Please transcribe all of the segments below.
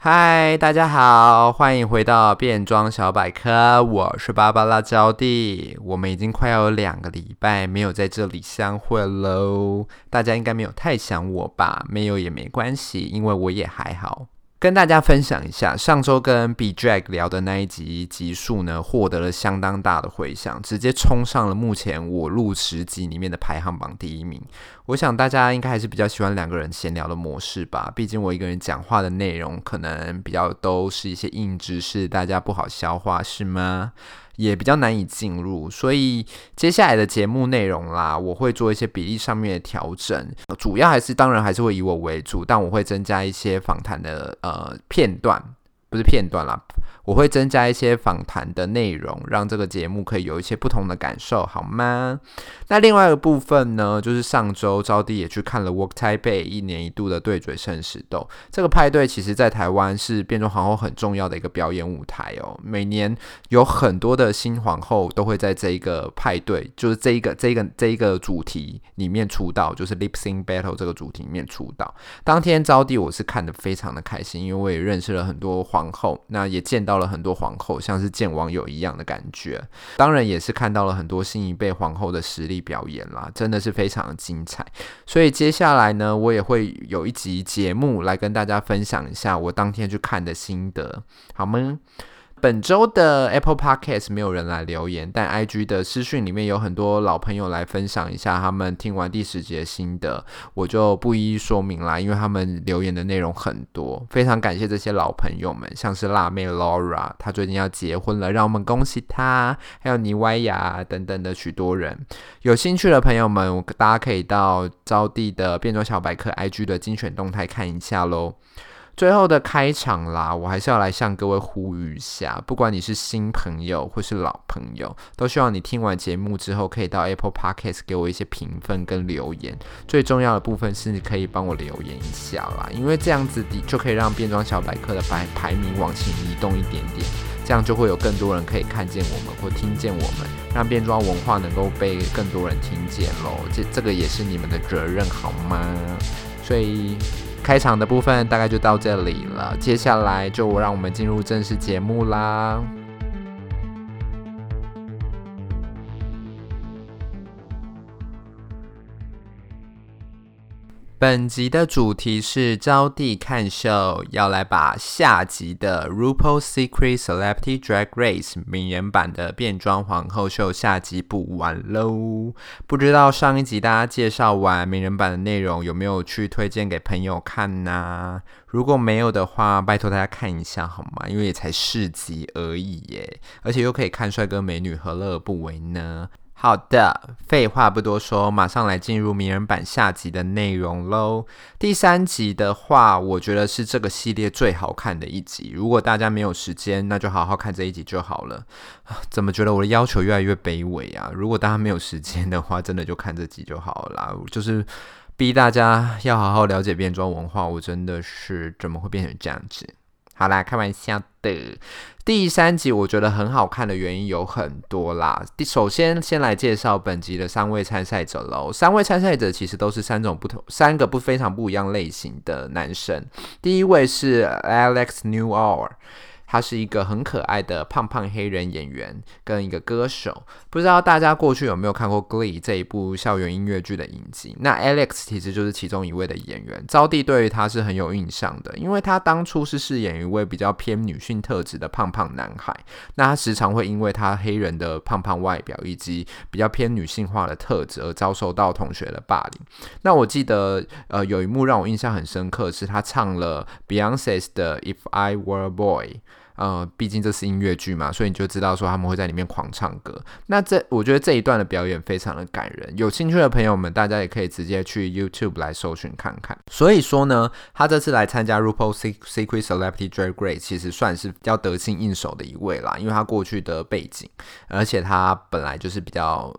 嗨，大家好，欢迎回到变装小百科，我是芭芭拉招弟。我们已经快要有两个礼拜没有在这里相会喽，大家应该没有太想我吧？没有也没关系，因为我也还好。跟大家分享一下，上周跟 B Drag 聊的那一集集数呢，获得了相当大的回响，直接冲上了目前我录十集里面的排行榜第一名。我想大家应该还是比较喜欢两个人闲聊的模式吧，毕竟我一个人讲话的内容可能比较都是一些硬知识，大家不好消化，是吗？也比较难以进入，所以接下来的节目内容啦，我会做一些比例上面的调整，主要还是当然还是会以我为主，但我会增加一些访谈的呃片段，不是片段啦。我会增加一些访谈的内容，让这个节目可以有一些不同的感受，好吗？那另外一个部分呢，就是上周招弟也去看了 Walk Taipei 一年一度的对嘴生死斗这个派对，其实在台湾是变装皇后很重要的一个表演舞台哦。每年有很多的新皇后都会在这一个派对，就是这一个这一个这一个主题里面出道，就是 Lip Sync Battle 这个主题里面出道。当天招弟我是看得非常的开心，因为我也认识了很多皇后，那也见到了很多皇后，像是见网友一样的感觉。当然也是看到了很多新一辈皇后的实力表演啦，真的是非常的精彩。所以接下来呢，我也会有一集节目来跟大家分享一下我当天去看的心得，好吗？本周的 Apple Podcast 没有人来留言，但 IG 的私讯里面有很多老朋友来分享一下他们听完第十集的心得，我就不一一说明啦，因为他们留言的内容很多，非常感谢这些老朋友们，像是辣妹 Laura，她最近要结婚了，让我们恭喜她，还有妮歪雅等等的许多人，有兴趣的朋友们，大家可以到招弟的变装小百科 IG 的精选动态看一下喽。最后的开场啦，我还是要来向各位呼吁一下，不管你是新朋友或是老朋友，都希望你听完节目之后，可以到 Apple Podcast 给我一些评分跟留言。最重要的部分是，你可以帮我留言一下啦，因为这样子的就可以让变装小百科的排排名往前移动一点点，这样就会有更多人可以看见我们或听见我们，让变装文化能够被更多人听见喽。这这个也是你们的责任，好吗？所以。开场的部分大概就到这里了，接下来就让我们进入正式节目啦。本集的主题是招弟看秀，要来把下集的《RuPaul's Secret Celebrity Drag Race》名人版的变装皇后秀下集补完喽。不知道上一集大家介绍完名人版的内容，有没有去推荐给朋友看呢？如果没有的话，拜托大家看一下好吗？因为也才四集而已耶，而且又可以看帅哥美女，何乐而不为呢？好的，废话不多说，马上来进入名人版下集的内容喽。第三集的话，我觉得是这个系列最好看的一集。如果大家没有时间，那就好好看这一集就好了。怎么觉得我的要求越来越卑微啊？如果大家没有时间的话，真的就看这集就好了啦。就是逼大家要好好了解变装文化，我真的是怎么会变成这样子？好啦，开玩笑的。第三集我觉得很好看的原因有很多啦。第首先，先来介绍本集的三位参赛者喽。三位参赛者其实都是三种不同、三个不非常不一样类型的男生。第一位是 Alex Newall。他是一个很可爱的胖胖黑人演员跟一个歌手，不知道大家过去有没有看过《Glee》这一部校园音乐剧的影集？那 Alex 其实就是其中一位的演员，招娣对于他是很有印象的，因为他当初是饰演一位比较偏女性特质的胖胖男孩，那他时常会因为他黑人的胖胖外表以及比较偏女性化的特质而遭受到同学的霸凌。那我记得呃有一幕让我印象很深刻，是他唱了 Beyonce 的《If I Were a Boy》。呃，毕竟这是音乐剧嘛，所以你就知道说他们会在里面狂唱歌。那这我觉得这一段的表演非常的感人，有兴趣的朋友们，大家也可以直接去 YouTube 来搜寻看看。所以说呢，他这次来参加 RuPaul's Secret Celebrity Drag Race，其实算是比较得心应手的一位啦，因为他过去的背景，而且他本来就是比较。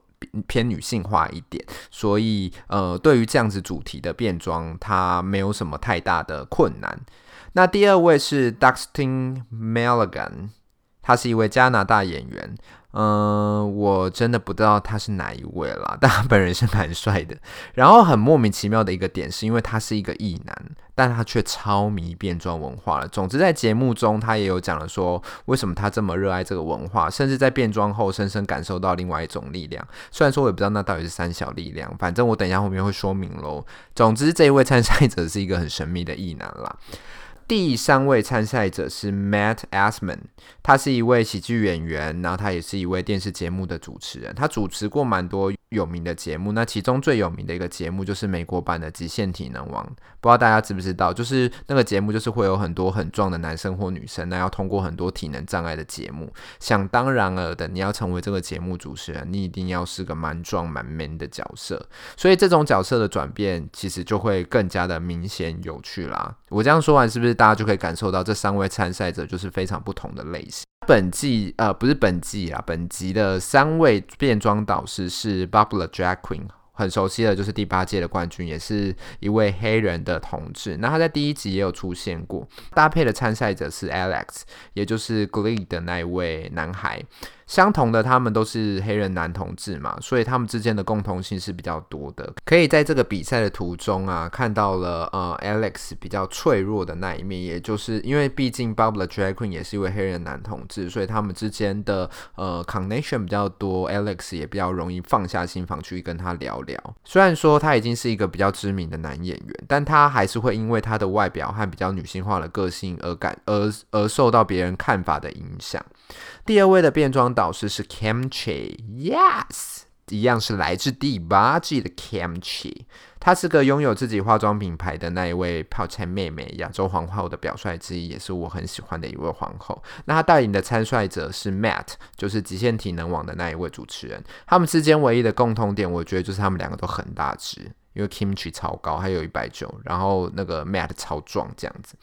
偏女性化一点，所以呃，对于这样子主题的变装，它没有什么太大的困难。那第二位是 Dustin Milligan，他是一位加拿大演员。嗯、我真的不知道他是哪一位啦，但他本人是蛮帅的。然后很莫名其妙的一个点，是因为他是一个异男，但他却超迷变装文化了。总之，在节目中他也有讲了说，为什么他这么热爱这个文化，甚至在变装后深深感受到另外一种力量。虽然说我也不知道那到底是三小力量，反正我等一下后面会说明喽。总之，这一位参赛者是一个很神秘的异男啦。第三位参赛者是 Matt Asman，他是一位喜剧演员，然后他也是一位电视节目的主持人。他主持过蛮多有名的节目，那其中最有名的一个节目就是美国版的《极限体能王》，不知道大家知不知道？就是那个节目，就是会有很多很壮的男生或女生，那要通过很多体能障碍的节目。想当然了的，你要成为这个节目主持人，你一定要是个蛮壮蛮 man 的角色。所以这种角色的转变，其实就会更加的明显有趣啦。我这样说完，是不是？大家就可以感受到这三位参赛者就是非常不同的类型。本季呃，不是本季啊，本集的三位变装导师是 Bubba Drag Queen。很熟悉的就是第八届的冠军，也是一位黑人的同志。那他在第一集也有出现过。搭配的参赛者是 Alex，也就是 Glee 的那一位男孩。相同的，他们都是黑人男同志嘛，所以他们之间的共同性是比较多的。可以在这个比赛的途中啊，看到了呃 Alex 比较脆弱的那一面，也就是因为毕竟 Bubba Drag Queen 也是一位黑人男同志，所以他们之间的呃 connection 比较多，Alex 也比较容易放下心防去跟他聊聊。虽然说他已经是一个比较知名的男演员，但他还是会因为他的外表和比较女性化的个性而感而而受到别人看法的影响。第二位的变装导师是 Kimchi，Yes，一样是来自第八季的 Kimchi。她是个拥有自己化妆品牌的那一位泡菜妹妹，亚洲皇后的表率之一，也是我很喜欢的一位皇后。那她带领的参赛者是 Matt，就是极限体能网的那一位主持人。他们之间唯一的共同点，我觉得就是他们两个都很大只，因为 Kimchi 超高，还有一百九，然后那个 Matt 超壮，这样子。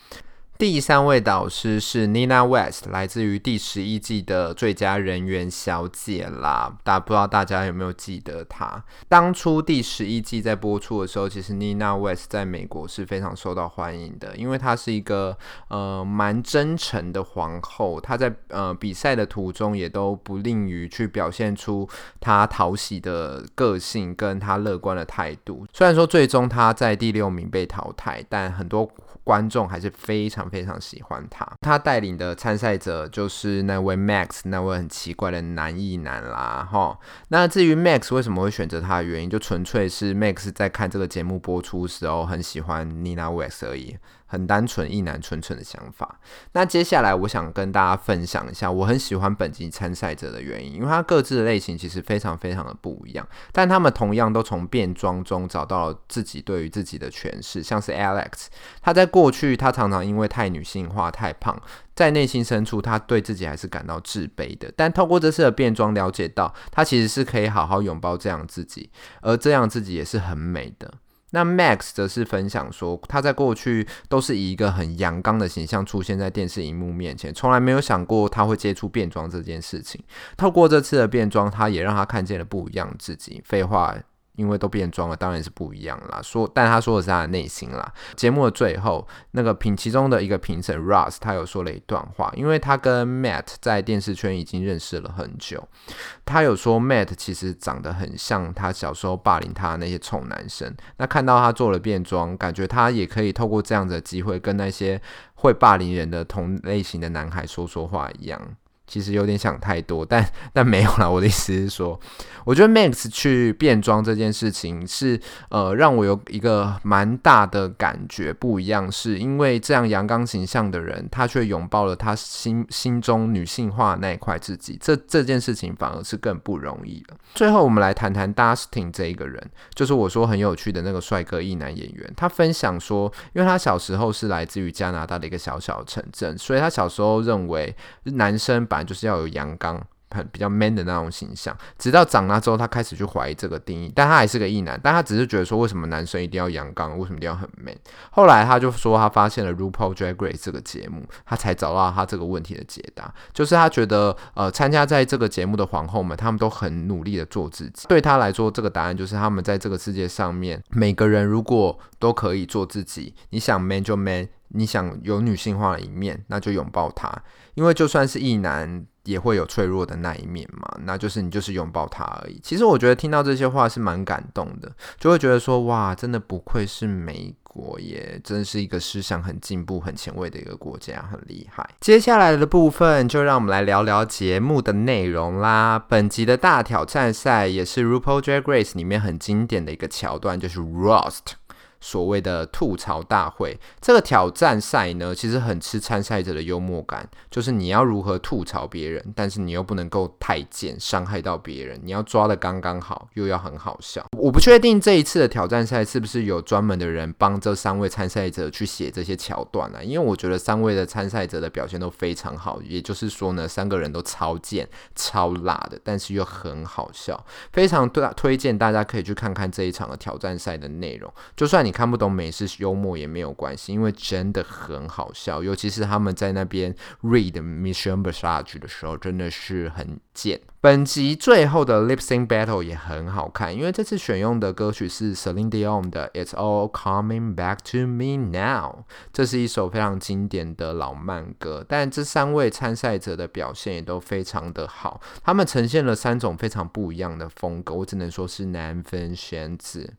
第三位导师是 Nina West，来自于第十一季的最佳人缘小姐啦。大不知道大家有没有记得她？当初第十一季在播出的时候，其实 Nina West 在美国是非常受到欢迎的，因为她是一个呃蛮真诚的皇后。她在呃比赛的途中也都不吝于去表现出她讨喜的个性跟她乐观的态度。虽然说最终她在第六名被淘汰，但很多。观众还是非常非常喜欢他。他带领的参赛者就是那位 Max，那位很奇怪的男艺男啦，哈。那至于 Max 为什么会选择他的原因，就纯粹是 Max 在看这个节目播出时候很喜欢 Nina West 而已。很单纯、一男纯纯的想法。那接下来，我想跟大家分享一下我很喜欢本集参赛者的原因，因为他各自的类型其实非常非常的不一样，但他们同样都从变装中找到了自己对于自己的诠释。像是 Alex，他在过去他常常因为太女性化、太胖，在内心深处他对自己还是感到自卑的。但透过这次的变装，了解到他其实是可以好好拥抱这样自己，而这样自己也是很美的。那 Max 则是分享说，他在过去都是以一个很阳刚的形象出现在电视荧幕面前，从来没有想过他会接触变装这件事情。透过这次的变装，他也让他看见了不一样自己。废话。因为都变装了，当然是不一样啦。说，但他说的是他的内心啦。节目的最后，那个评其中的一个评审 Ross，他有说了一段话，因为他跟 Matt 在电视圈已经认识了很久，他有说 Matt 其实长得很像他小时候霸凌他的那些臭男生。那看到他做了变装，感觉他也可以透过这样的机会跟那些会霸凌人的同类型的男孩说说话一样。其实有点想太多，但但没有啦。我的意思是说，我觉得 Max 去变装这件事情是呃让我有一个蛮大的感觉不一样，是因为这样阳刚形象的人，他却拥抱了他心心中女性化那一块自己，这这件事情反而是更不容易了。最后，我们来谈谈 Dustin 这一个人，就是我说很有趣的那个帅哥异男演员。他分享说，因为他小时候是来自于加拿大的一个小小城镇，所以他小时候认为男生就是要有阳刚。很比较 man 的那种形象，直到长大之后，他开始去怀疑这个定义，但他还是个异男，但他只是觉得说，为什么男生一定要阳刚，为什么一定要很 man？后来他就说，他发现了 RuPaul Drag Race 这个节目，他才找到他这个问题的解答，就是他觉得，呃，参加在这个节目的皇后们，他们都很努力的做自己，对他来说，这个答案就是他们在这个世界上面，每个人如果都可以做自己，你想 man 就 man，你想有女性化的一面，那就拥抱他，因为就算是异男。也会有脆弱的那一面嘛，那就是你就是拥抱他而已。其实我觉得听到这些话是蛮感动的，就会觉得说哇，真的不愧是美国耶，真是一个思想很进步、很前卫的一个国家，很厉害。接下来的部分就让我们来聊聊节目的内容啦。本集的大挑战赛也是 RuPaul Drag Race 里面很经典的一个桥段，就是 Roast。所谓的吐槽大会，这个挑战赛呢，其实很吃参赛者的幽默感，就是你要如何吐槽别人，但是你又不能够太贱，伤害到别人，你要抓得刚刚好，又要很好笑。我不确定这一次的挑战赛是不是有专门的人帮这三位参赛者去写这些桥段啊？因为我觉得三位的参赛者的表现都非常好，也就是说呢，三个人都超贱、超辣的，但是又很好笑，非常推推荐大家可以去看看这一场的挑战赛的内容，就算。你看不懂美式幽默也没有关系，因为真的很好笑，尤其是他们在那边 read Michelle Visage 的时候，真的是很贱。本集最后的 Lip Sync Battle 也很好看，因为这次选用的歌曲是 Celine Dion 的 It's All Coming Back to Me Now，这是一首非常经典的老慢歌。但这三位参赛者的表现也都非常的好，他们呈现了三种非常不一样的风格，我只能说是难分选址。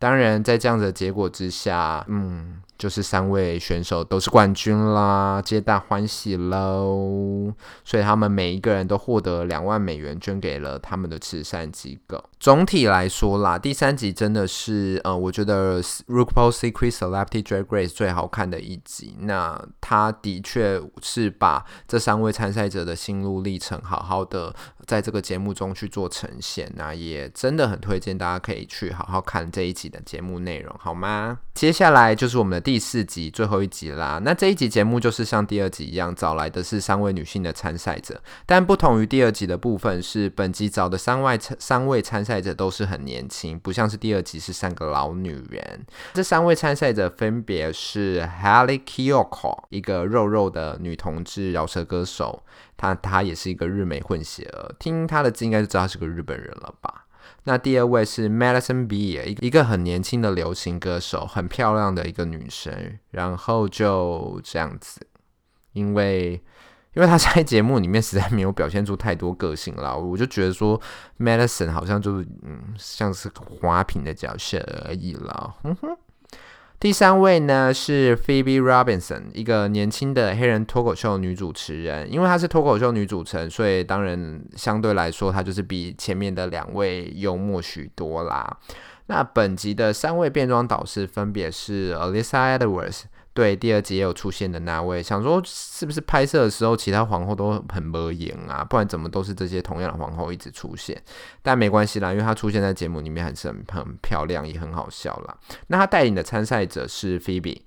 当然，在这样的结果之下，嗯，就是三位选手都是冠军啦，皆大欢喜喽。所以他们每一个人都获得两万美元，捐给了他们的慈善机构。总体来说啦，第三集真的是，呃，我觉得 RuPaul's Secret Celebrity Drag Race 最好看的一集。那他的确是把这三位参赛者的心路历程，好好的在这个节目中去做呈现。那也真的很推荐大家可以去好好看这一集的节目内容，好吗？接下来就是我们的第第四集，最后一集啦。那这一集节目就是像第二集一样，找来的是三位女性的参赛者，但不同于第二集的部分是，本集找的三位三位参赛者都是很年轻，不像是第二集是三个老女人。这三位参赛者分别是 Haley Kiyoko，一个肉肉的女同志饶舌歌手，她她也是一个日美混血儿，听她的字应该就知道她是个日本人了吧。那第二位是 Madison Beer，一一个很年轻的流行歌手，很漂亮的一个女生。然后就这样子，因为因为她在节目里面实在没有表现出太多个性啦，我就觉得说 Madison 好像就是嗯，像是个花瓶的角色而已了。哼哼。第三位呢是 Phoebe Robinson，一个年轻的黑人脱口秀女主持人。因为她是脱口秀女主持人，所以当然相对来说，她就是比前面的两位幽默许多啦。那本集的三位变装导师分别是 Alisa Edwards。对，第二集也有出现的那位，想说是不是拍摄的时候其他皇后都很没演啊？不然怎么都是这些同样的皇后一直出现？但没关系啦，因为她出现在节目里面还是很很漂亮，也很好笑啦。那她带领的参赛者是 Phoebe，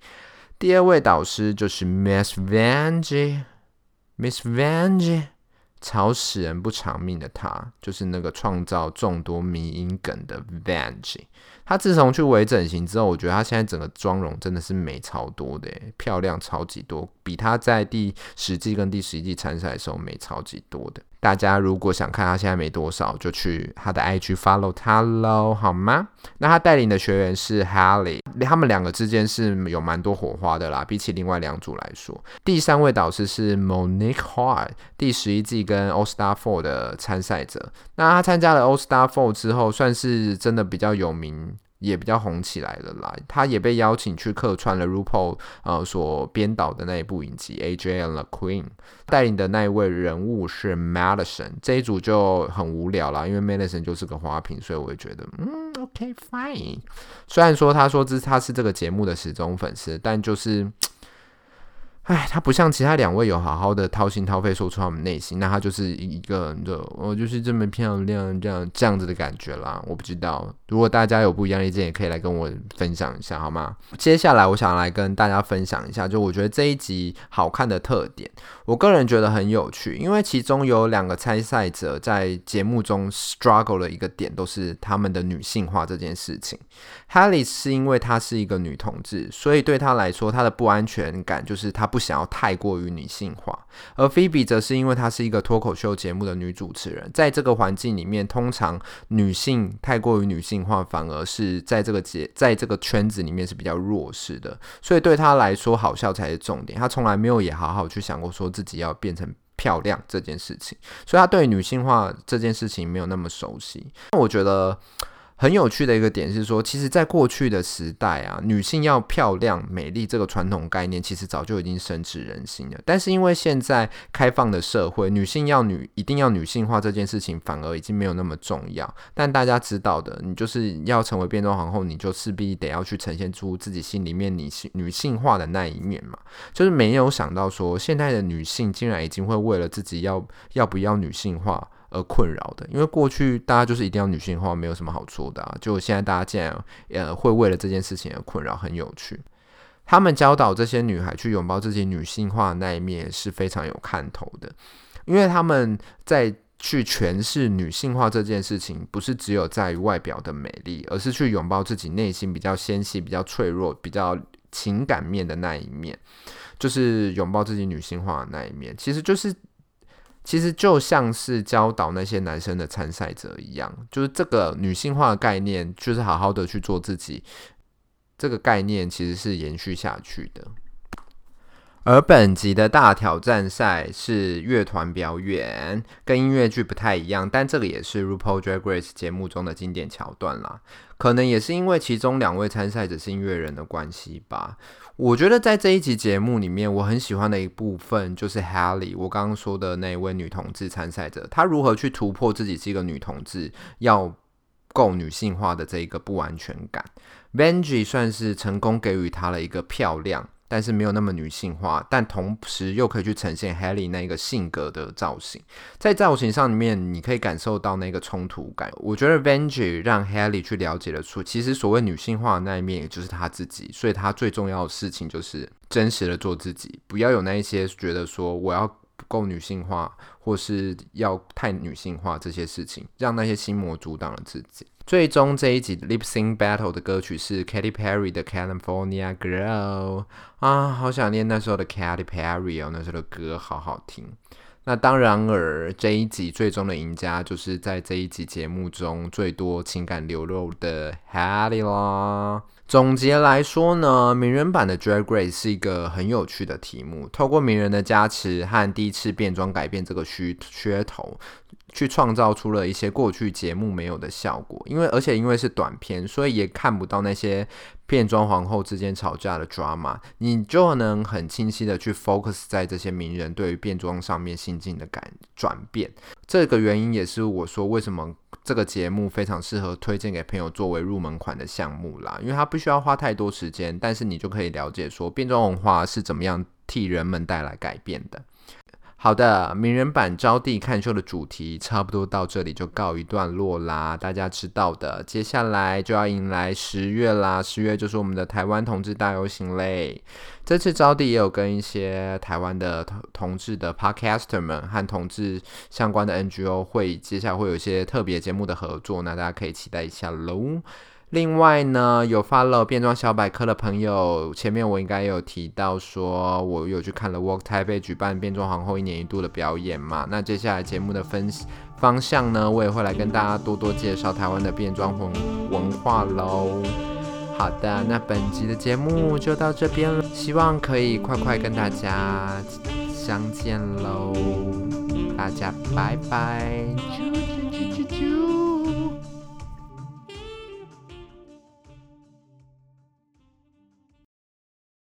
第二位导师就是 Miss Vanjie，Miss Vanjie，吵死人不偿命的她，就是那个创造众多迷因梗的 Vanjie。她自从去微整形之后，我觉得她现在整个妆容真的是美超多的，漂亮超级多，比他在第十季跟第十一季参赛的时候美超级多的。大家如果想看他现在美多少，就去他的 IG follow 她喽，好吗？那他带领的学员是 Hayley，他们两个之间是有蛮多火花的啦，比起另外两组来说。第三位导师是 Monique Hart，第十一季跟 All Star Four 的参赛者。那他参加了 All Star Four 之后，算是真的比较有名。也比较红起来了啦。他也被邀请去客串了 RuPaul 呃所编导的那一部影集《AJ and the Queen》，带领的那一位人物是 Madison。这一组就很无聊啦，因为 Madison 就是个花瓶，所以我会觉得嗯，OK fine。虽然说他说这是他是这个节目的始终粉丝，但就是。哎，他不像其他两位有好好的掏心掏肺说出他们内心，那他就是一个人的，我就是这么漂亮这样这样子的感觉啦。我不知道，如果大家有不一样的意见，也可以来跟我分享一下，好吗？接下来我想来跟大家分享一下，就我觉得这一集好看的特点，我个人觉得很有趣，因为其中有两个参赛者在节目中 struggle 的一个点，都是他们的女性化这件事情。Haley 是因为她是一个女同志，所以对她来说，她的不安全感就是她。不想要太过于女性化，而 Phoebe 则是因为她是一个脱口秀节目的女主持人，在这个环境里面，通常女性太过于女性化，反而是在这个节在这个圈子里面是比较弱势的，所以对她来说，好笑才是重点。她从来没有也好好去想过说自己要变成漂亮这件事情，所以她对女性化这件事情没有那么熟悉。那我觉得。很有趣的一个点是说，其实，在过去的时代啊，女性要漂亮、美丽这个传统概念，其实早就已经深植人心了。但是，因为现在开放的社会，女性要女一定要女性化这件事情，反而已经没有那么重要。但大家知道的，你就是要成为变装皇后，你就势必得要去呈现出自己心里面女性女性化的那一面嘛。就是没有想到说，现在的女性竟然已经会为了自己要要不要女性化。而困扰的，因为过去大家就是一定要女性化，没有什么好说的啊。就现在大家竟然呃会为了这件事情而困扰，很有趣。他们教导这些女孩去拥抱自己女性化那一面是非常有看头的，因为他们在去诠释女性化这件事情，不是只有在于外表的美丽，而是去拥抱自己内心比较纤细、比较脆弱、比较情感面的那一面，就是拥抱自己女性化的那一面，其实就是。其实就像是教导那些男生的参赛者一样，就是这个女性化的概念，就是好好的去做自己。这个概念其实是延续下去的。而本集的大挑战赛是乐团表演，跟音乐剧不太一样，但这个也是 RuPaul Drag Race 节目中的经典桥段啦。可能也是因为其中两位参赛者是音乐人的关系吧。我觉得在这一集节目里面，我很喜欢的一部分就是 Haley，我刚刚说的那位女同志参赛者，她如何去突破自己是一个女同志，要够女性化的这一个不安全感。，Vengi 算是成功给予她了一个漂亮。但是没有那么女性化，但同时又可以去呈现 Hailey 那个性格的造型，在造型上面，你可以感受到那个冲突感。我觉得 Vanjie 让 Hailey 去了解了出，其实所谓女性化的那一面，也就是她自己。所以她最重要的事情就是真实的做自己，不要有那一些觉得说我要不够女性化，或是要太女性化这些事情，让那些心魔阻挡了自己。最终这一集 Lip Sync Battle 的歌曲是 Katy Perry 的 California Girl 啊，好想念那时候的 Katy Perry 哦，那时候的歌好好听。那当然而这一集最终的赢家就是在这一集节目中最多情感流露的 Hailey 啦。总结来说呢，名人版的 Drag Race 是一个很有趣的题目，透过名人的加持和第一次变装改变这个噱噱头。去创造出了一些过去节目没有的效果，因为而且因为是短片，所以也看不到那些变装皇后之间吵架的 drama，你就能很清晰的去 focus 在这些名人对于变装上面心境的改转变。这个原因也是我说为什么这个节目非常适合推荐给朋友作为入门款的项目啦，因为它不需要花太多时间，但是你就可以了解说变装文化是怎么样替人们带来改变的。好的，名人版招娣看秀的主题差不多到这里就告一段落啦。大家知道的，接下来就要迎来十月啦。十月就是我们的台湾同志大游行嘞。这次招娣也有跟一些台湾的同同志的 podcaster 们和同志相关的 NGO 会，接下来会有一些特别节目的合作，那大家可以期待一下喽。另外呢，有 follow 变装小百科的朋友，前面我应该有提到说，我有去看了 Walk Taipei 举办变装皇后一年一度的表演嘛。那接下来节目的分方向呢，我也会来跟大家多多介绍台湾的变装文文化喽。好的，那本集的节目就到这边了，希望可以快快跟大家相见喽。大家拜拜。